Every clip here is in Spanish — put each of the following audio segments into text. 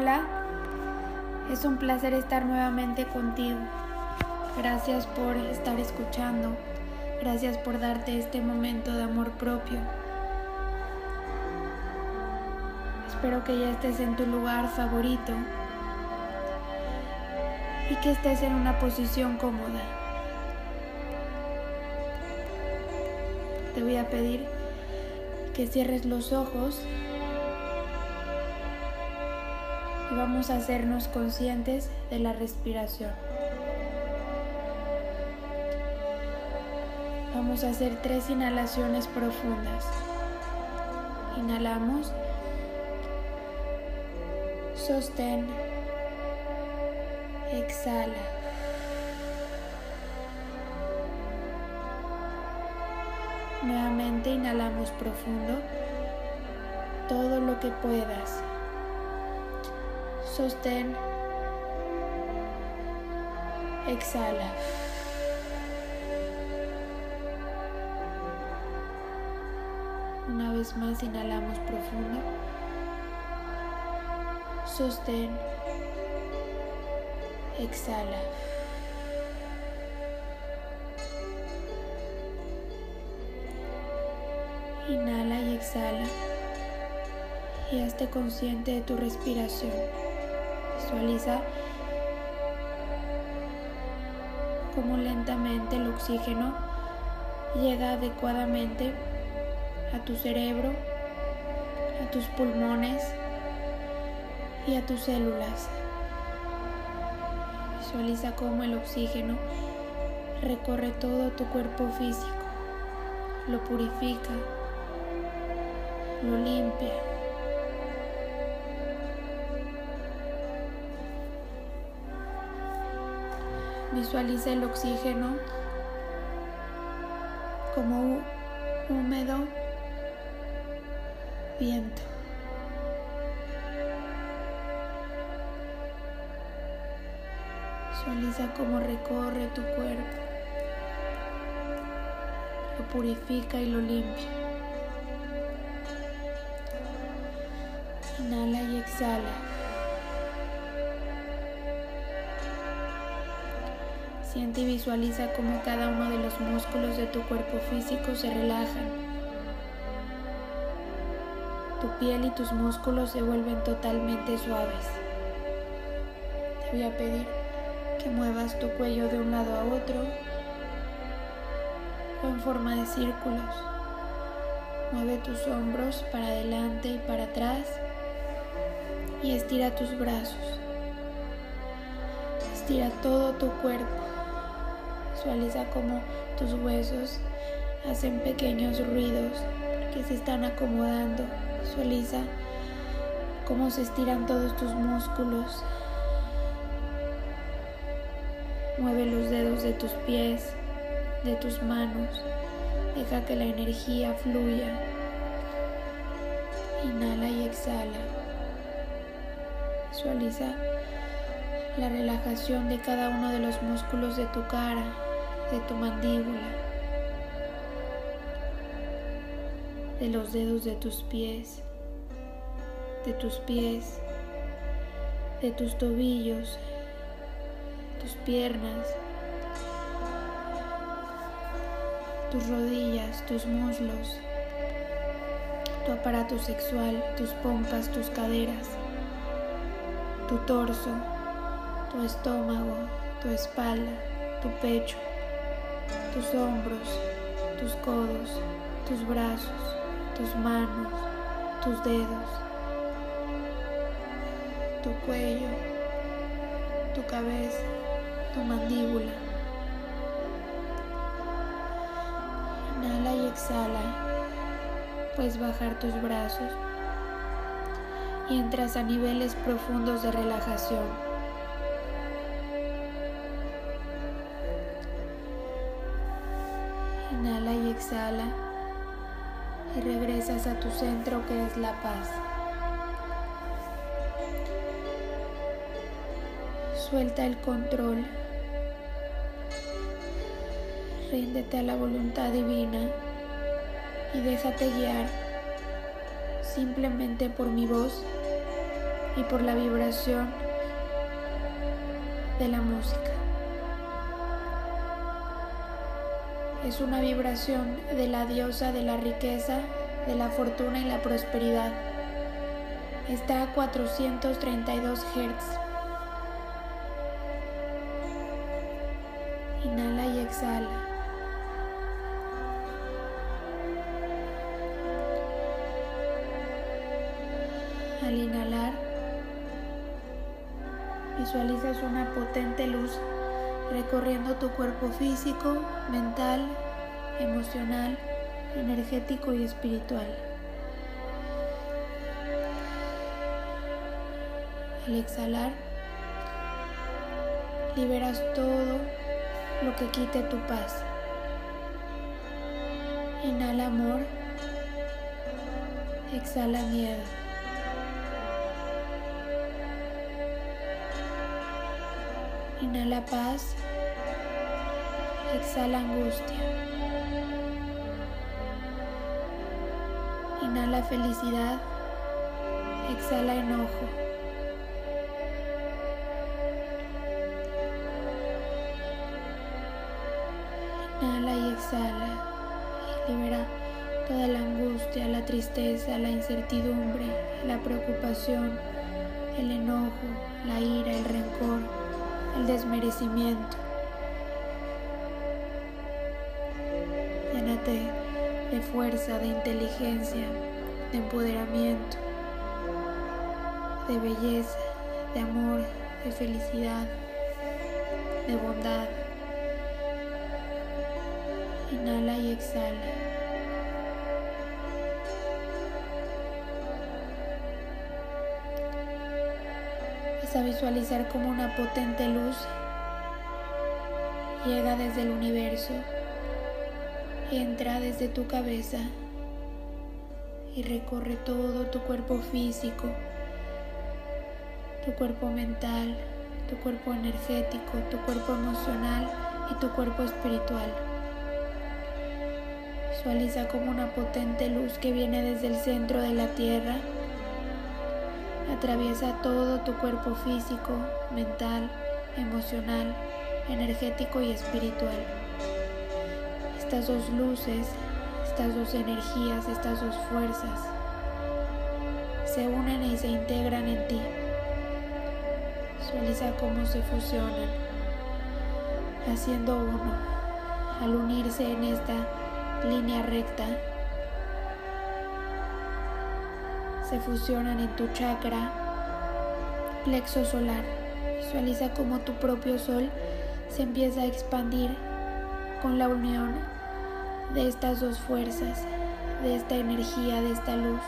Hola, es un placer estar nuevamente contigo. Gracias por estar escuchando. Gracias por darte este momento de amor propio. Espero que ya estés en tu lugar favorito y que estés en una posición cómoda. Te voy a pedir que cierres los ojos vamos a hacernos conscientes de la respiración. Vamos a hacer tres inhalaciones profundas. Inhalamos. Sostén. Exhala. Nuevamente inhalamos profundo todo lo que puedas. Sostén. Exhala. Una vez más inhalamos profundo. Sostén. Exhala. Inhala y exhala. Y hazte consciente de tu respiración. Visualiza cómo lentamente el oxígeno llega adecuadamente a tu cerebro, a tus pulmones y a tus células. Visualiza cómo el oxígeno recorre todo tu cuerpo físico, lo purifica, lo limpia. Visualiza el oxígeno como húmedo viento. Visualiza cómo recorre tu cuerpo, lo purifica y lo limpia. Inhala y exhala. Siente y visualiza cómo cada uno de los músculos de tu cuerpo físico se relajan tu piel y tus músculos se vuelven totalmente suaves. Te voy a pedir que muevas tu cuello de un lado a otro o en forma de círculos. Mueve tus hombros para adelante y para atrás y estira tus brazos. Estira todo tu cuerpo. Visualiza cómo tus huesos hacen pequeños ruidos que se están acomodando Visualiza cómo se estiran todos tus músculos. Mueve los dedos de tus pies, de tus manos. Deja que la energía fluya. Inhala y exhala. Visualiza la relajación de cada uno de los músculos de tu cara, de tu mandíbula. de los dedos de tus pies, de tus pies, de tus tobillos, tus piernas, tus rodillas, tus muslos, tu aparato sexual, tus pompas, tus caderas, tu torso, tu estómago, tu espalda, tu pecho, tus hombros, tus codos, tus brazos tus manos, tus dedos, tu cuello, tu cabeza, tu mandíbula. Inhala y exhala. Puedes bajar tus brazos y entras a niveles profundos de relajación. Exhala y regresas a tu centro que es la paz. Suelta el control. Ríndete a la voluntad divina y déjate guiar simplemente por mi voz y por la vibración de la música. Es una vibración de la diosa de la riqueza, de la fortuna y la prosperidad. Está a 432 Hz. Inhala y exhala. Al inhalar, visualizas una potente luz recorriendo tu cuerpo físico, mental, emocional, energético y espiritual. Al exhalar, liberas todo lo que quite tu paz. Inhala amor, exhala miedo. Inhala paz, exhala angustia. Inhala felicidad, exhala enojo. Inhala y exhala y libera toda la angustia, la tristeza, la incertidumbre, la preocupación, el enojo, la ira, el rencor el desmerecimiento. Llénate de fuerza, de inteligencia, de empoderamiento, de belleza, de amor, de felicidad, de bondad. Inhala y exhala. Visualizar como una potente luz llega desde el universo, entra desde tu cabeza y recorre todo tu cuerpo físico, tu cuerpo mental, tu cuerpo energético, tu cuerpo emocional y tu cuerpo espiritual. Visualiza como una potente luz que viene desde el centro de la tierra Atraviesa todo tu cuerpo físico, mental, emocional, energético y espiritual. Estas dos luces, estas dos energías, estas dos fuerzas se unen y se integran en ti. Visualiza cómo se fusionan, haciendo uno. Al unirse en esta línea recta, se fusionan en tu chakra plexo solar. Visualiza como tu propio sol se empieza a expandir con la unión de estas dos fuerzas, de esta energía, de esta luz.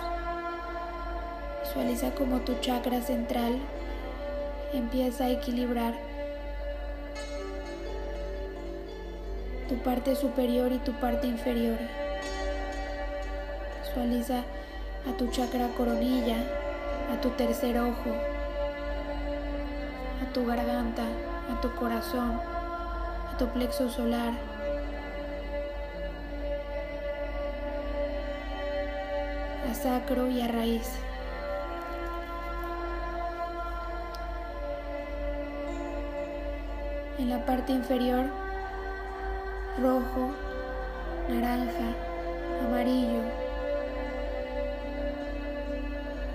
Visualiza como tu chakra central empieza a equilibrar tu parte superior y tu parte inferior. Visualiza a tu chakra coronilla, a tu tercer ojo, a tu garganta, a tu corazón, a tu plexo solar. a sacro y a raíz. En la parte inferior, rojo, naranja, amarillo,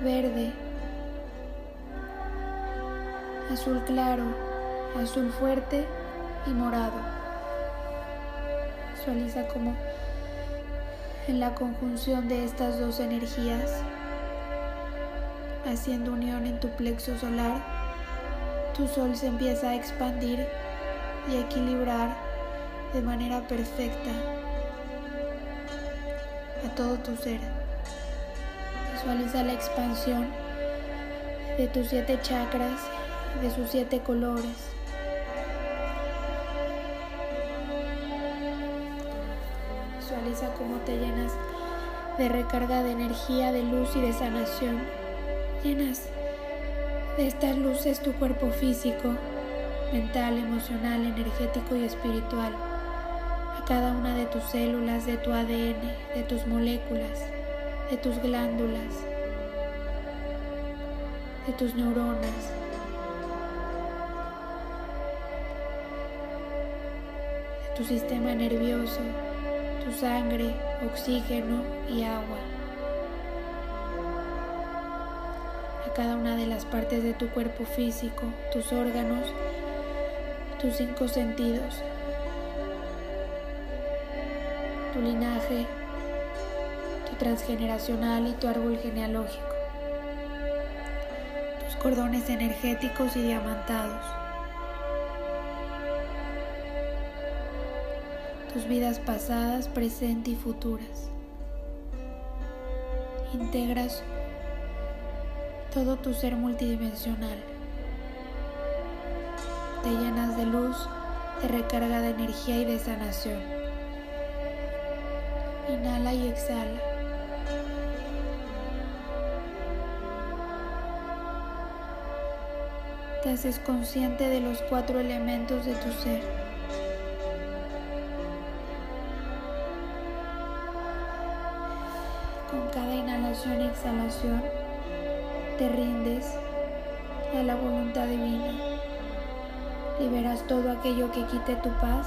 verde, azul claro, azul fuerte y morado. Visualiza como en la conjunción de estas dos energías, haciendo unión en tu plexo solar, tu sol se empieza a expandir y equilibrar de manera perfecta a todo tu ser. Visualiza la expansión de tus siete chakras, de sus siete colores. Visualiza cómo te llenas de recarga de energía, de luz y de sanación. Llenas de estas luces tu cuerpo físico, mental, emocional, energético y espiritual. A cada una de tus células, de tu ADN, de tus moléculas de tus glándulas, de tus neuronas. de tu sistema nervioso, tu sangre, oxígeno y agua. A cada una de las partes de tu cuerpo físico, tus órganos, tus cinco sentidos, tu linaje, transgeneracional y tu árbol genealógico cordones energéticos y diamantados. Tus vidas pasadas, presente y futuras. Integras todo tu ser multidimensional. Te llenas de luz, de recarga de energía y de sanación. Inhala y exhala. Te haces consciente de los cuatro elementos de tu ser. Con cada inhalación y exhalación te rindes a la voluntad divina. Liberas todo aquello que quite tu paz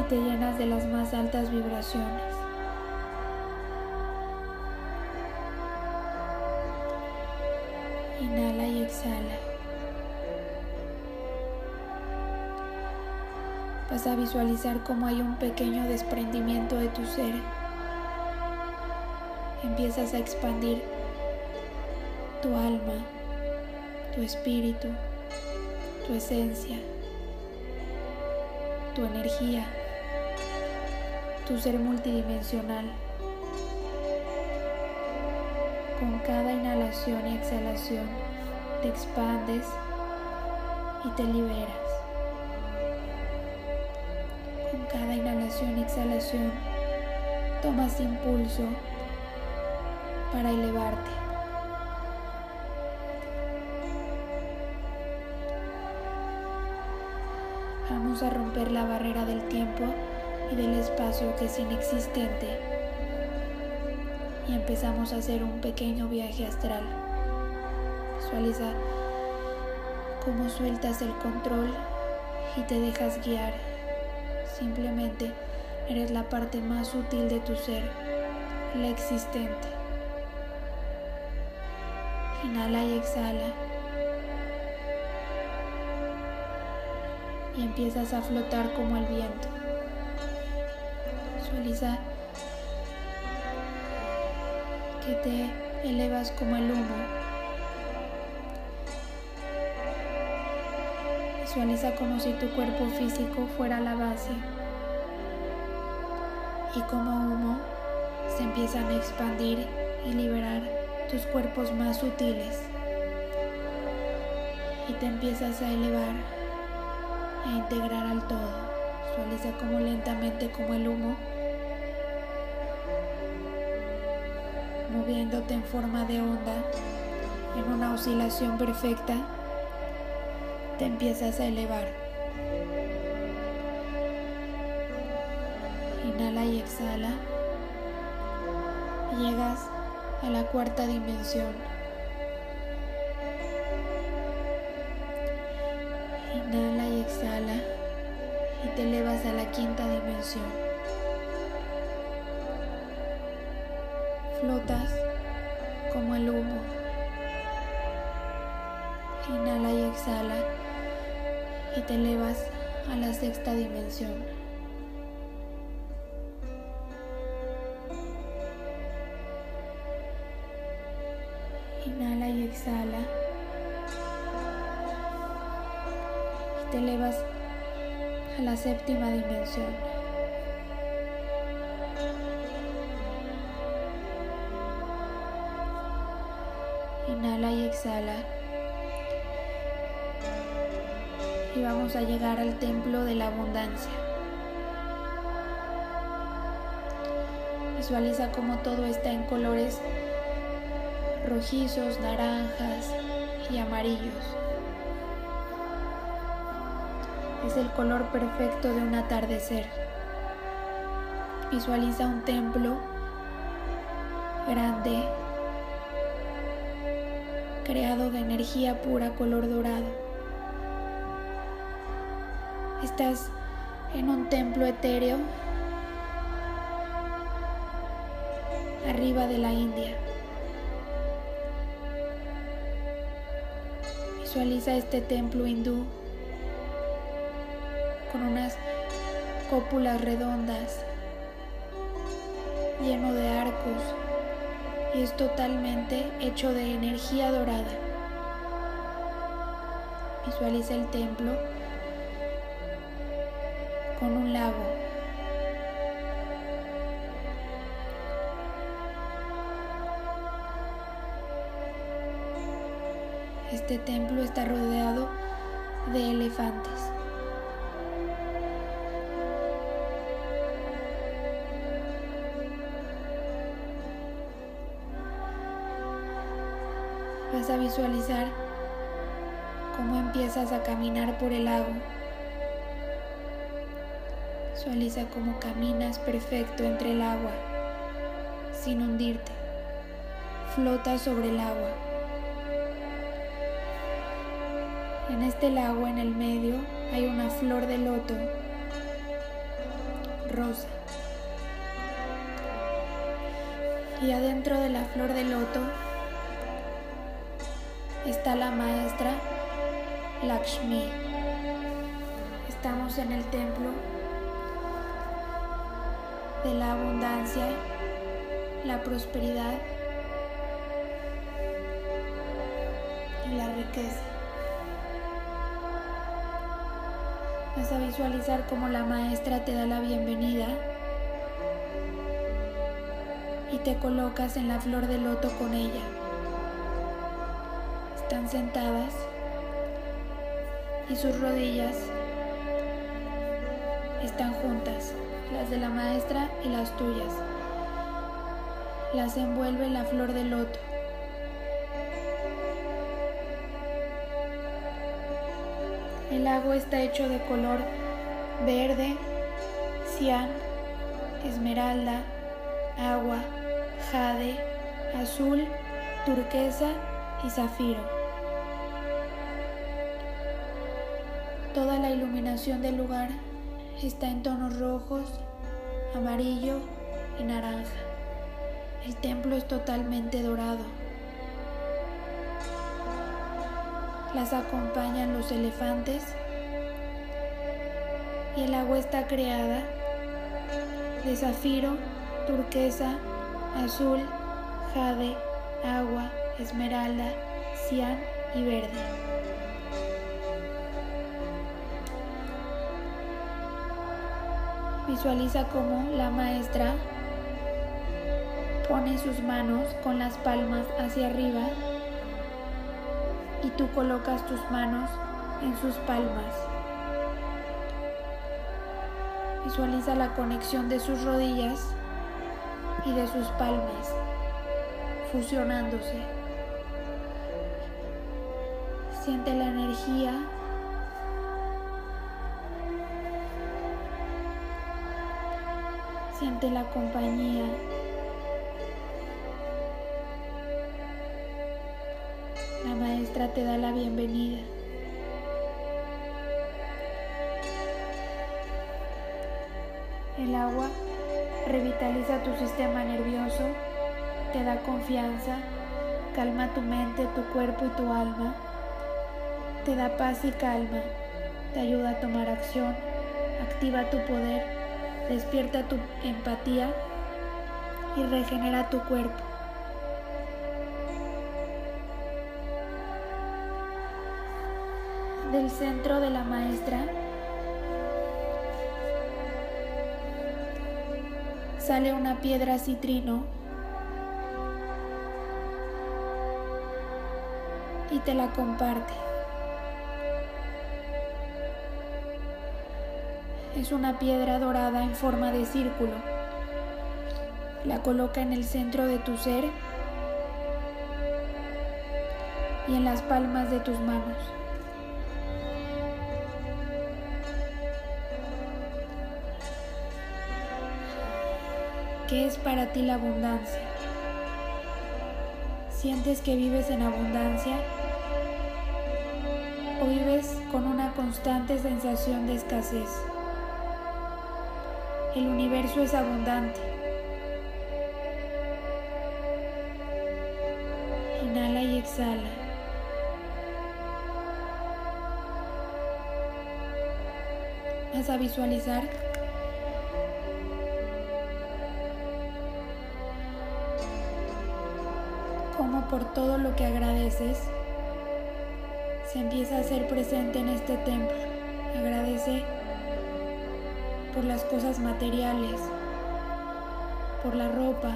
y te llenas de las más altas vibraciones. Exhala. Vas a visualizar cómo hay un pequeño desprendimiento de tu ser. Empiezas a expandir tu alma, tu espíritu, tu esencia, tu energía, tu ser multidimensional. Con cada inhalación y exhalación te expandes y te liberas. Con cada inhalación y exhalación tomas impulso para elevarte. Vamos a romper la barrera del tiempo y del espacio que es inexistente y empezamos a hacer un pequeño viaje astral. Visualiza cómo sueltas el control y te dejas guiar. Simplemente eres la parte más sutil de tu ser, la existente. Inhala y exhala. Y empiezas a flotar como el viento. Visualiza que te elevas como el humo. Visualiza como si tu cuerpo físico fuera la base. Y como humo se empiezan a expandir y liberar tus cuerpos más sutiles. Y te empiezas a elevar e integrar al todo. Visualiza como lentamente como el humo moviéndote en forma de onda, en una oscilación perfecta, te empiezas a elevar. Inhala y exhala. Llegas a la cuarta dimensión. Inhala y exhala y te elevas a la quinta dimensión. Te elevas a la sexta dimensión. Inhala y exhala y te elevas a la séptima dimensión. Y vamos a llegar al templo de la abundancia. Visualiza cómo todo está en colores rojizos, naranjas y amarillos. Es el color perfecto de un atardecer. Visualiza un templo grande creado de energía pura color dorado. Estás en un templo etéreo arriba de la India. Visualiza este templo hindú con unas cópulas redondas, lleno de arcos y es totalmente hecho de energía dorada. Visualiza el templo lago. Este templo está rodeado de elefantes. Vas a visualizar cómo empiezas a caminar por el lago. Visualiza cómo caminas perfecto entre el agua, sin hundirte. Flota sobre el agua. En este lago, en el medio, hay una flor de loto rosa. Y adentro de la flor de loto está la maestra Lakshmi. Estamos en el templo de la abundancia, la prosperidad y la riqueza. Vas a visualizar cómo la maestra te da la bienvenida y te colocas en la flor de loto con ella están sentadas y sus rodillas están juntas, las de la maestra y las tuyas. Las envuelve la flor de loto. El agua está hecho de color verde, cian, esmeralda, agua, jade, azul, turquesa y zafiro. Toda la iluminación del lugar está en tonos rojos, amarillo y naranja. El templo es totalmente dorado. Las acompañan los elefantes y el agua está creada de zafiro, turquesa, azul, jade, agua, esmeralda, cian y verde. Visualiza cómo la maestra pone sus manos con las palmas hacia arriba y tú colocas tus manos en sus palmas. Visualiza la conexión de sus rodillas y de sus palmas fusionándose. Siente la energía Siente la compañía. La maestra te da la bienvenida. El agua revitaliza tu sistema nervioso, te da confianza, calma tu mente, tu cuerpo y tu alma, te da paz y calma, te ayuda a tomar acción, activa tu poder despierta tu empatía y regenera tu cuerpo. Del centro de la maestra sale una piedra citrino y te la comparte. Es una piedra dorada en forma de círculo. La coloca en el centro de tu ser y en las palmas de tus manos. ¿Qué es para ti la abundancia? ¿Sientes que vives en abundancia? ¿O vives con una constante sensación de escasez? El universo es abundante. Inhala y exhala. Vas a visualizar cómo por todo lo que agradeces se empieza a hacer presente en este templo. Agradece por las cosas materiales, por la ropa,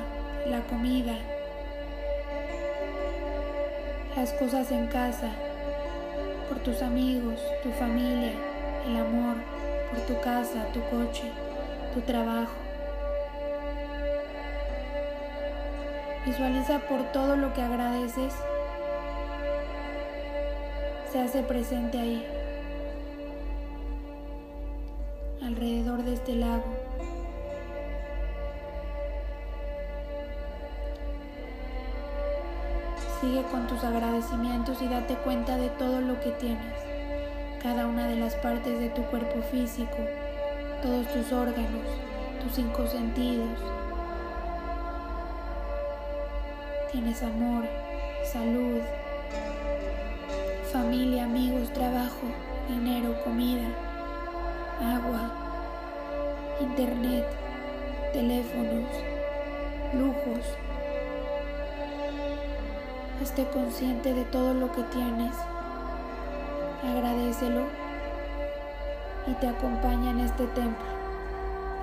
la comida, las cosas en casa, por tus amigos, tu familia, el amor, por tu casa, tu coche, tu trabajo. Visualiza por todo lo que agradeces, se hace presente ahí. Este lago. Sigue con tus agradecimientos y date cuenta de todo lo que tienes, cada una de las partes de tu cuerpo físico, todos tus órganos, tus cinco sentidos. Tienes amor, salud, familia, amigos, trabajo, dinero, comida agua, internet, teléfonos, lujos. Esté consciente de todo lo que tienes. Agradecelo y te acompaña en este templo.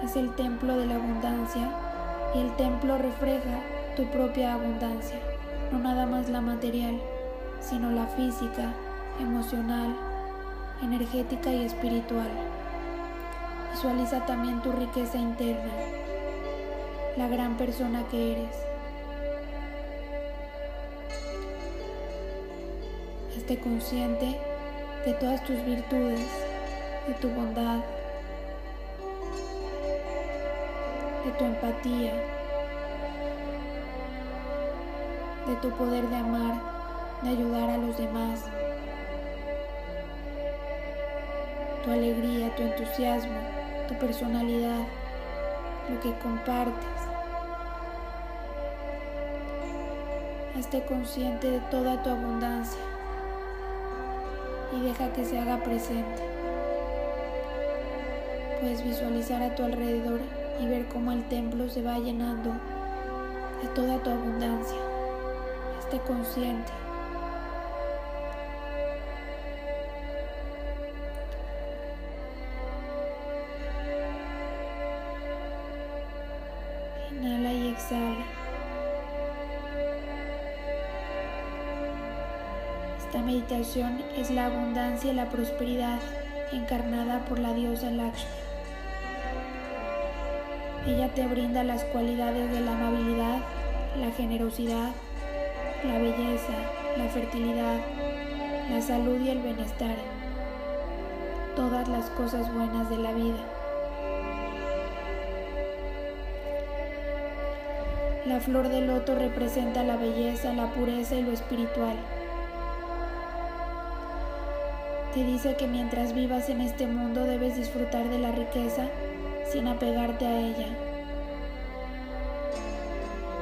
Es el templo de la abundancia y el templo refleja tu propia abundancia, no nada más la material, sino la física, emocional, energética y espiritual. Visualiza también tu riqueza interna, la gran persona que eres. Esté consciente de todas tus virtudes, de tu bondad, de tu empatía, de tu poder de amar, de ayudar a los demás, tu alegría, tu entusiasmo, personalidad, lo que compartes. Esté consciente de toda tu abundancia y deja que se haga presente. Puedes visualizar a tu alrededor y ver cómo el templo se va llenando de toda tu abundancia. Esté consciente. Es la abundancia y la prosperidad encarnada por la diosa Lakshmi. Ella te brinda las cualidades de la amabilidad, la generosidad, la belleza, la fertilidad, la salud y el bienestar, todas las cosas buenas de la vida. La flor de loto representa la belleza, la pureza y lo espiritual. Te dice que mientras vivas en este mundo debes disfrutar de la riqueza sin apegarte a ella.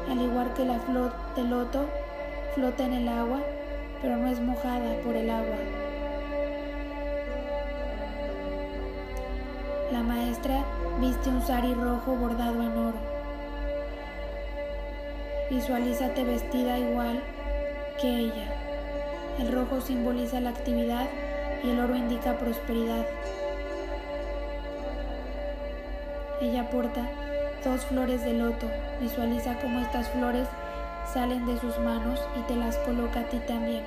Al igual que la flor de loto flota en el agua, pero no es mojada por el agua. La maestra viste un sari rojo bordado en oro. Visualízate vestida igual que ella. El rojo simboliza la actividad y el oro indica prosperidad. Ella porta dos flores de loto. Visualiza cómo estas flores salen de sus manos y te las coloca a ti también.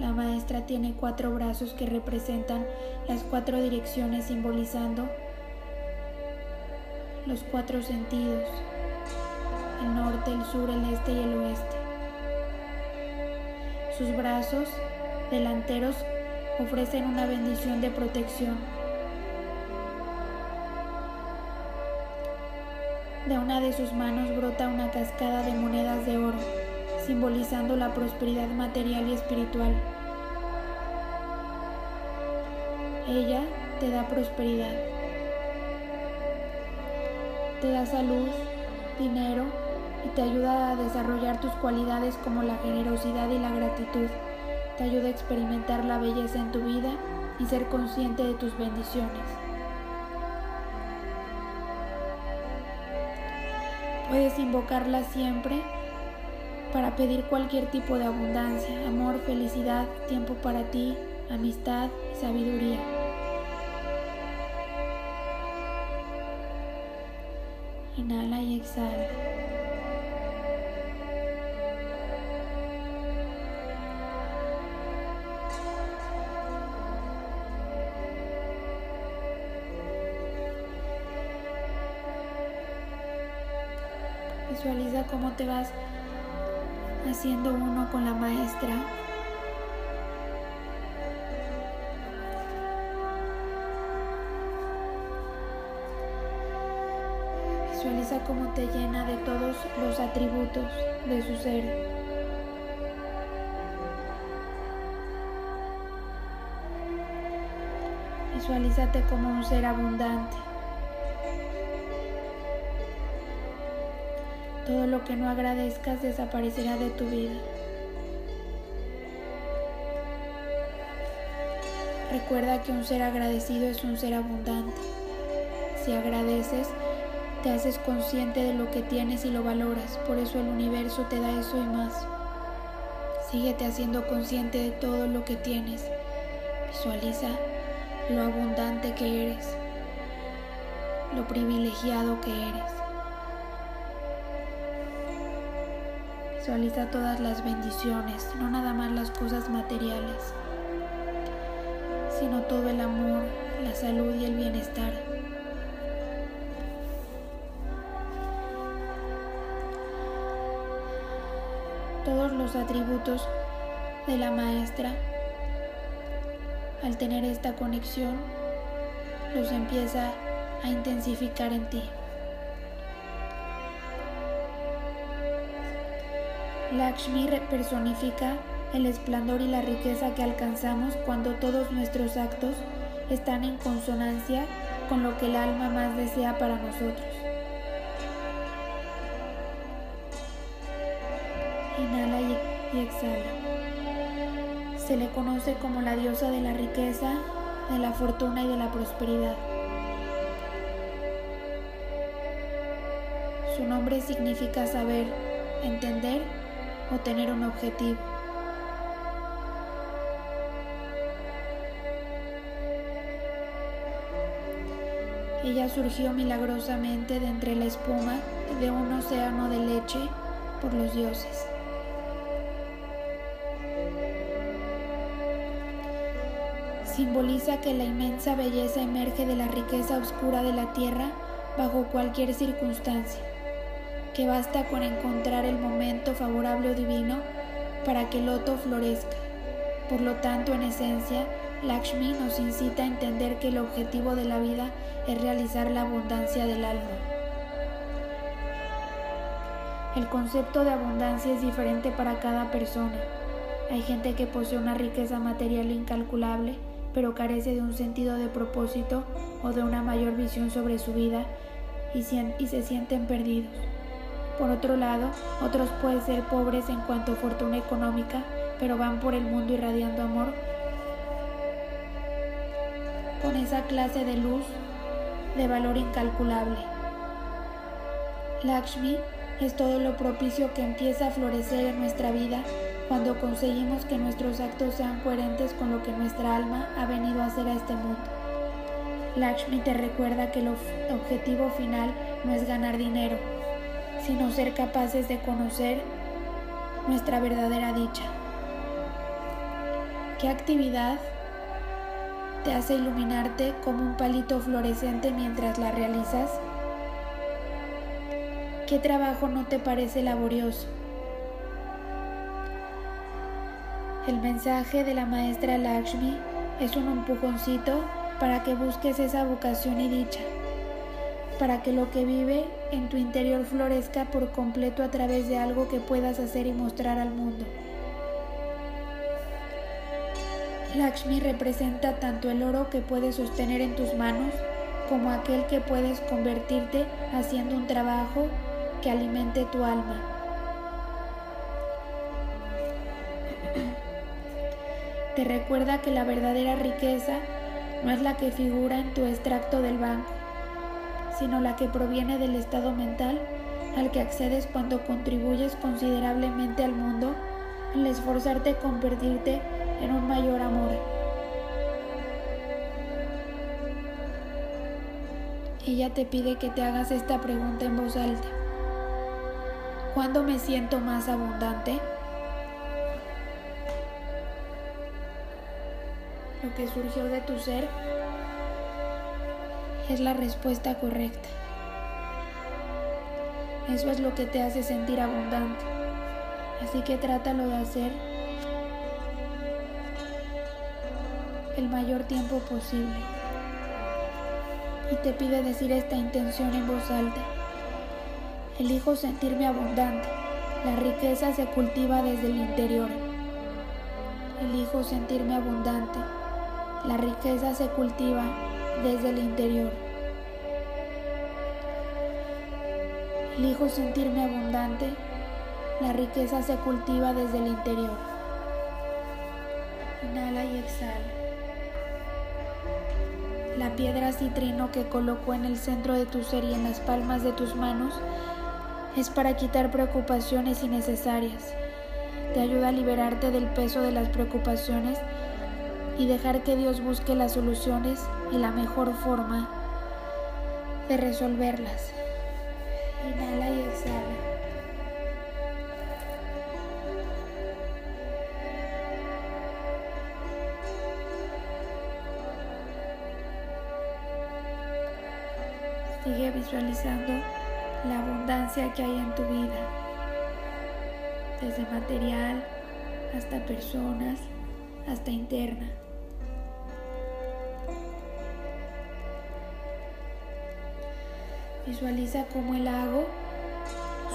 La maestra tiene cuatro brazos que representan las cuatro direcciones simbolizando los cuatro sentidos, el norte, el sur, el este y el oeste. Sus brazos delanteros ofrecen una bendición de protección. de una de sus manos brota una cascada de monedas de oro, simbolizando la prosperidad material y espiritual. Ella te da prosperidad, te da salud, dinero y te ayuda a desarrollar tus cualidades como la generosidad y la gratitud. Te ayuda a experimentar la belleza en tu vida y ser consciente de tus bendiciones. Puedes invocarla siempre para pedir cualquier tipo de abundancia, amor, felicidad, tiempo para ti, amistad y sabiduría. Inhala y exhala. Cómo te vas haciendo uno con la maestra. Visualiza cómo te llena de todos los atributos de su ser. Visualízate como un ser abundante. Todo lo que no agradezcas desaparecerá de tu vida. Recuerda que un ser agradecido es un ser abundante. Si agradeces, te haces consciente de lo que tienes y lo valoras. Por eso el universo te da eso y más. Síguete haciendo consciente de todo lo que tienes. Visualiza lo abundante que eres, lo privilegiado que eres. Visualiza todas las bendiciones, no nada más las cosas materiales, sino todo el amor, la salud y el bienestar. Todos los atributos de la maestra, al tener esta conexión, los empieza a intensificar en ti. Lakshmi personifica el esplendor y la riqueza que alcanzamos cuando todos nuestros actos están en consonancia con lo que el alma más desea para nosotros. Inhala y, exhala. Se le conoce como la diosa de la riqueza, de la fortuna y de la prosperidad. Su nombre significa saber, entender o tener un objetivo. Ella surgió milagrosamente de entre la espuma de un océano de leche por los dioses. Simboliza que la inmensa belleza emerge de la riqueza oscura de la tierra bajo cualquier circunstancia que basta con encontrar el momento favorable o divino para que el loto florezca. Por lo tanto, en esencia, Lakshmi nos incita a entender que el objetivo de la vida es realizar la abundancia del alma. El concepto de abundancia es diferente para cada persona. Hay gente que posee una riqueza material incalculable, pero carece de un sentido de propósito o de una mayor visión sobre su vida y, se sienten perdidos. Por otro lado, otros pueden ser pobres en cuanto a fortuna económica, pero van por el mundo irradiando amor con esa clase de luz de valor incalculable. Lakshmi es todo lo propicio que empieza a florecer en nuestra vida cuando conseguimos que nuestros actos sean coherentes con lo que nuestra alma ha venido a hacer a este mundo. Lakshmi te recuerda que el objetivo final no es ganar dinero, sino ser capaces de conocer nuestra verdadera dicha. ¿Qué actividad te hace iluminarte como un palito fluorescente mientras la realizas? ¿Qué trabajo no te parece laborioso? El mensaje de la maestra Lakshmi es un empujoncito para que busques esa vocación y dicha para que lo que vive en tu interior florezca por completo a través de algo que puedas hacer y mostrar al mundo. Lakshmi representa tanto el oro que puedes sostener en tus manos como aquel que puedes convertirte haciendo un trabajo que alimente tu alma. Te recuerda que la verdadera riqueza no es la que figura en tu extracto del banco, sino la que proviene del estado mental al que accedes cuando contribuyes considerablemente al mundo al esforzarte a convertirte en un mayor amor. Ella te pide que te hagas esta pregunta en voz alta. ¿Cuándo me siento más abundante? Lo que surgió de tu ser es la respuesta correcta. Eso es lo que te hace sentir abundante. Así que trátalo de hacer el mayor tiempo posible. Y te pide decir esta intención en voz alta. Elijo sentirme abundante. La riqueza se cultiva desde el interior. Elijo sentirme abundante. La riqueza se cultiva desde el interior. Elijo sentirme abundante. La riqueza se cultiva desde el interior. Inhala y exhala. La piedra citrino que colocó en el centro de tu ser y en las palmas de tus manos es para quitar preocupaciones innecesarias. Te ayuda a liberarte del peso de las preocupaciones y dejar que Dios busque las soluciones y la mejor forma de resolverlas. Inhala y exhala. Sigue visualizando la abundancia que hay en tu vida, desde material hasta personas, hasta interna. Visualiza cómo el lago,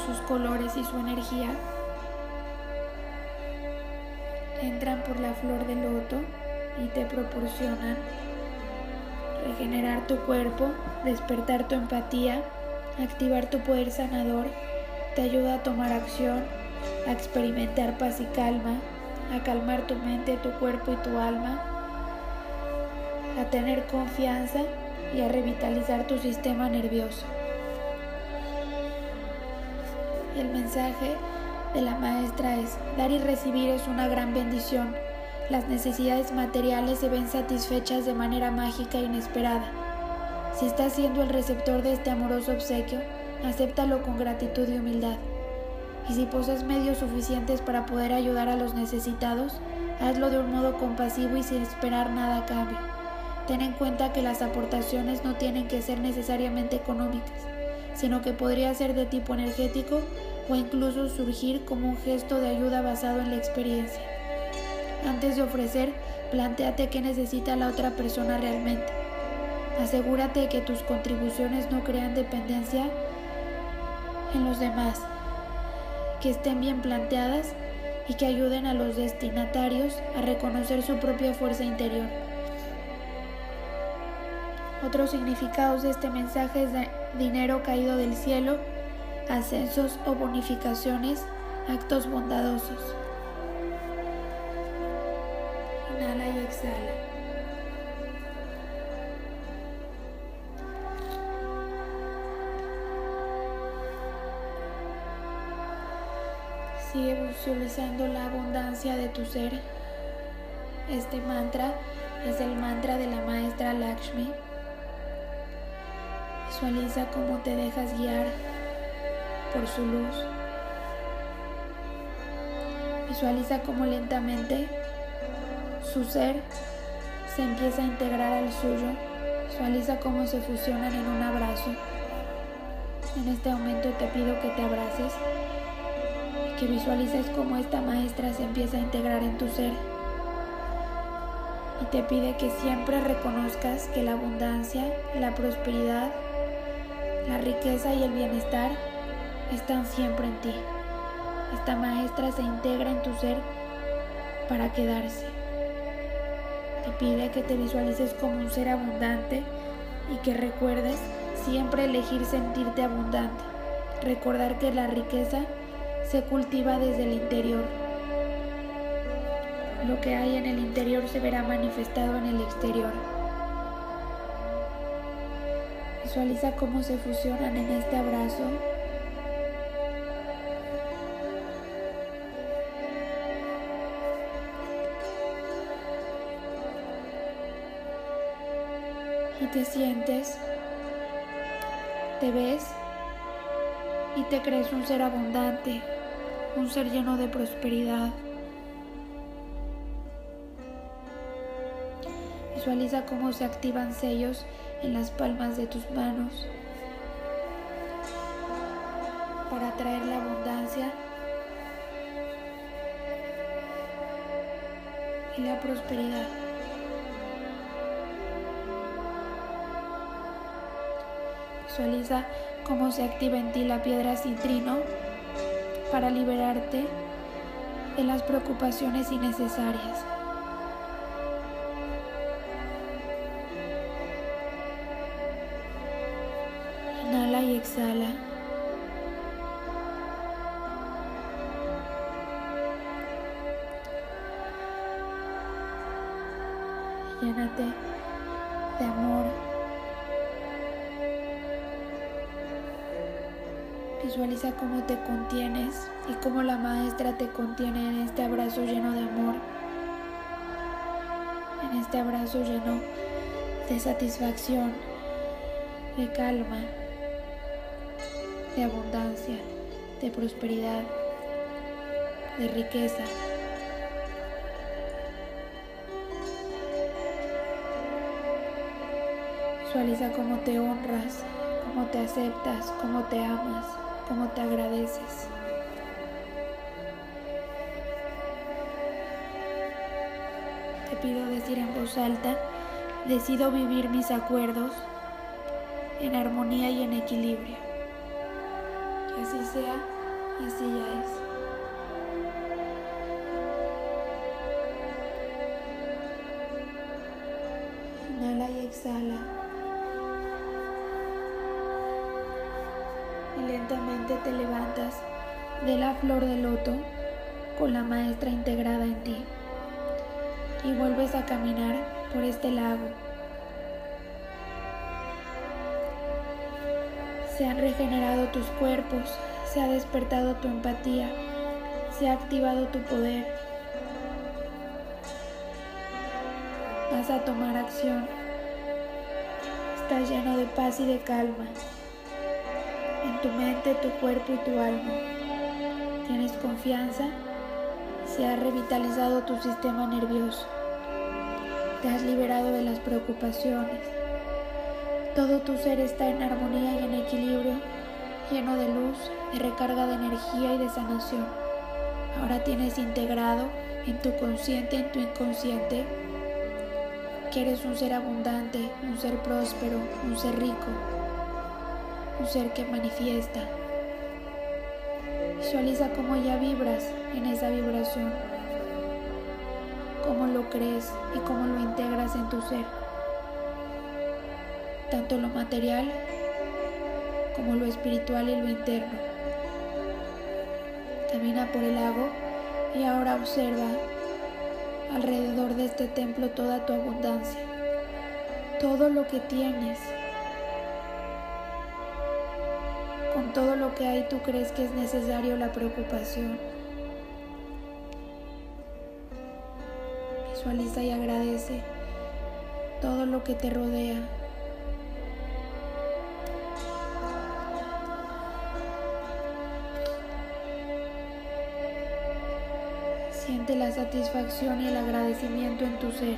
sus colores y su energía entran por la flor de loto y te proporcionan regenerar tu cuerpo, despertar tu empatía, activar tu poder sanador, te ayuda a tomar acción, a experimentar paz y calma, a calmar tu mente, tu cuerpo y tu alma, a tener confianza y a revitalizar tu sistema nervioso. El mensaje de la maestra es, dar y recibir es una gran bendición las necesidades materiales se ven satisfechas de manera mágica e inesperada. Si estás siendo el receptor de este amoroso obsequio, acéptalo con gratitud y humildad. Y si posees medios suficientes para poder ayudar a los necesitados, hazlo de un modo compasivo y sin esperar nada a cambio. Ten en cuenta que las aportaciones no tienen que ser necesariamente económicas, sino que podría ser de tipo energético o incluso surgir como un gesto de ayuda basado en la experiencia. Antes de ofrecer, planteate qué necesita la otra persona realmente. Asegúrate de que tus contribuciones no crean dependencia en los demás, que estén bien planteadas y que ayuden a los destinatarios a reconocer su propia fuerza interior. Otros significados de este mensaje es dinero caído del cielo, ascensos o bonificaciones, actos bondadosos. Inhala y exhala. Sigue visualizando la abundancia de tu ser. Este mantra es el mantra de la maestra Lakshmi. Visualiza cómo te dejas guiar su luz. Visualiza cómo lentamente su ser se empieza a integrar al suyo. Visualiza cómo se fusionan en un abrazo. En este momento te pido que te abraces y que visualices cómo esta maestra se empieza a integrar en tu ser. Y te pide que siempre reconozcas que la abundancia, la prosperidad, La riqueza y el bienestar están siempre en ti. Esta maestra se integra en tu ser para quedarse. Te pide que te visualices como un ser abundante y que recuerdes siempre elegir sentirte abundante. Recordar que la riqueza se cultiva desde el interior. Lo que hay en el interior se verá manifestado en el exterior. Visualiza cómo se fusionan en este abrazo te sientes, te ves y te crees un ser abundante, un ser lleno de prosperidad. Visualiza cómo se activan sellos en las palmas de tus manos para atraer la abundancia y la prosperidad. Visualiza cómo se activa en ti la piedra citrino para liberarte de las preocupaciones innecesarias. Inhala y exhala. Llénate Visualiza cómo te contienes y cómo la maestra te contiene en este abrazo lleno de amor, en este abrazo lleno de satisfacción, de calma, de abundancia, de prosperidad, de riqueza. Visualiza cómo te honras, cómo te aceptas, cómo te amas, cómo te agradeces. Te pido decir en voz alta, decido vivir mis acuerdos en armonía y en equilibrio. Que así sea así ya es. Te levantas de la flor de loto con la maestra integrada en ti. Y vuelves a caminar por este lago. Se han regenerado tus cuerpos, se ha despertado tu empatía, se ha activado tu poder. Vas a tomar acción. Estás lleno de paz y de calma. Tu mente, tu cuerpo y tu alma. Tienes confianza. Se ha revitalizado tu sistema nervioso. Te has liberado de las preocupaciones. Todo tu ser está en armonía y en equilibrio, lleno de luz, de recarga de energía y de sanación. Ahora tienes integrado en tu consciente, en tu inconsciente, que eres un ser abundante, un ser próspero, un ser rico, un ser que manifiesta. Visualiza cómo ya vibras en esa vibración, cómo lo crees y cómo lo integras en tu ser tanto lo material como lo espiritual y lo interno. Camina por el lago y ahora observa alrededor de este templo toda tu abundancia, todo lo que tienes. Todo lo que hay tú crees que es necesario la preocupación. Visualiza y agradece todo lo que te rodea. Siente la satisfacción y el agradecimiento en tu ser,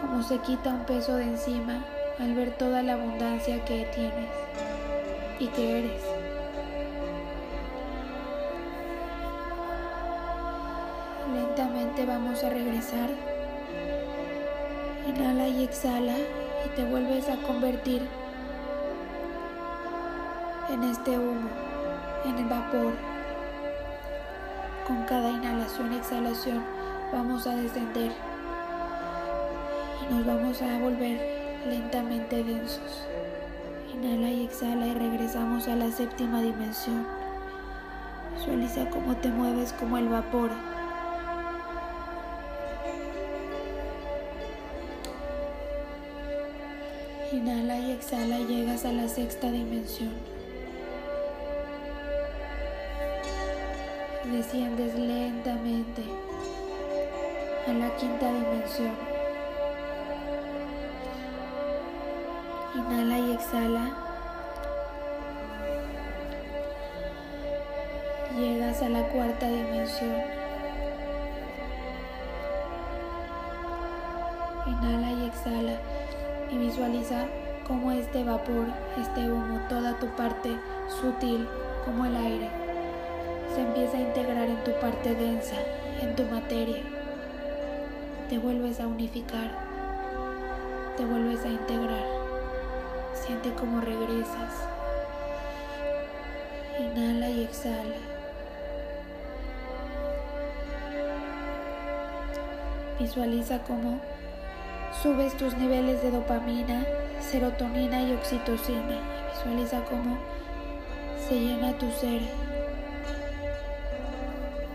como se quita un peso de encima al ver toda la abundancia que tienes y que eres. Lentamente vamos a regresar. Inhala y exhala y te vuelves a convertir en este humo, en el vapor. Con cada inhalación y exhalación vamos a descender y nos vamos a volver lentamente densos. Inhala y exhala y regresamos a la séptima dimensión. Visualiza cómo te mueves como el vapor. Inhala y exhala y llegas a la sexta dimensión. Desciendes lentamente a la quinta dimensión. Exhala. Llegas a la cuarta dimensión. Inhala y exhala y visualiza cómo este vapor, este humo, toda tu parte sutil como el aire, se empieza a integrar en tu parte densa, en tu materia. Te vuelves a unificar, te vuelves a integrar. Siente cómo regresas. Inhala y exhala. Visualiza cómo subes tus niveles de dopamina, serotonina y oxitocina. Visualiza cómo se llena tu ser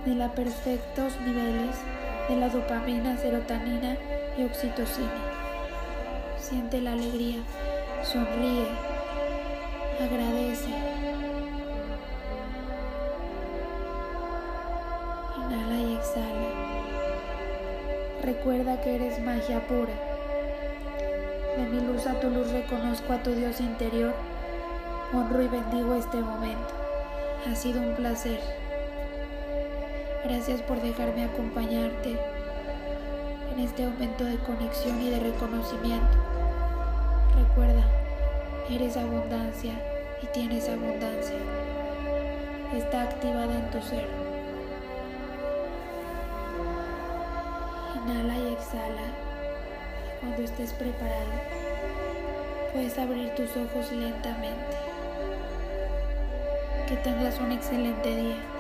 de los perfectos niveles de la dopamina, serotonina y oxitocina. Siente la alegría, sonríe, agradece. Inhala y exhala. Recuerda que eres magia pura. De mi luz a tu luz reconozco a tu Dios interior. Honro y bendigo este momento. Ha sido un placer. Gracias por dejarme acompañarte en este momento de conexión y de reconocimiento. Recuerda, eres abundancia y tienes abundancia. Está activada en tu ser. Inhala y exhala. Cuando estés preparado, puedes abrir tus ojos lentamente. Que tengas un excelente día.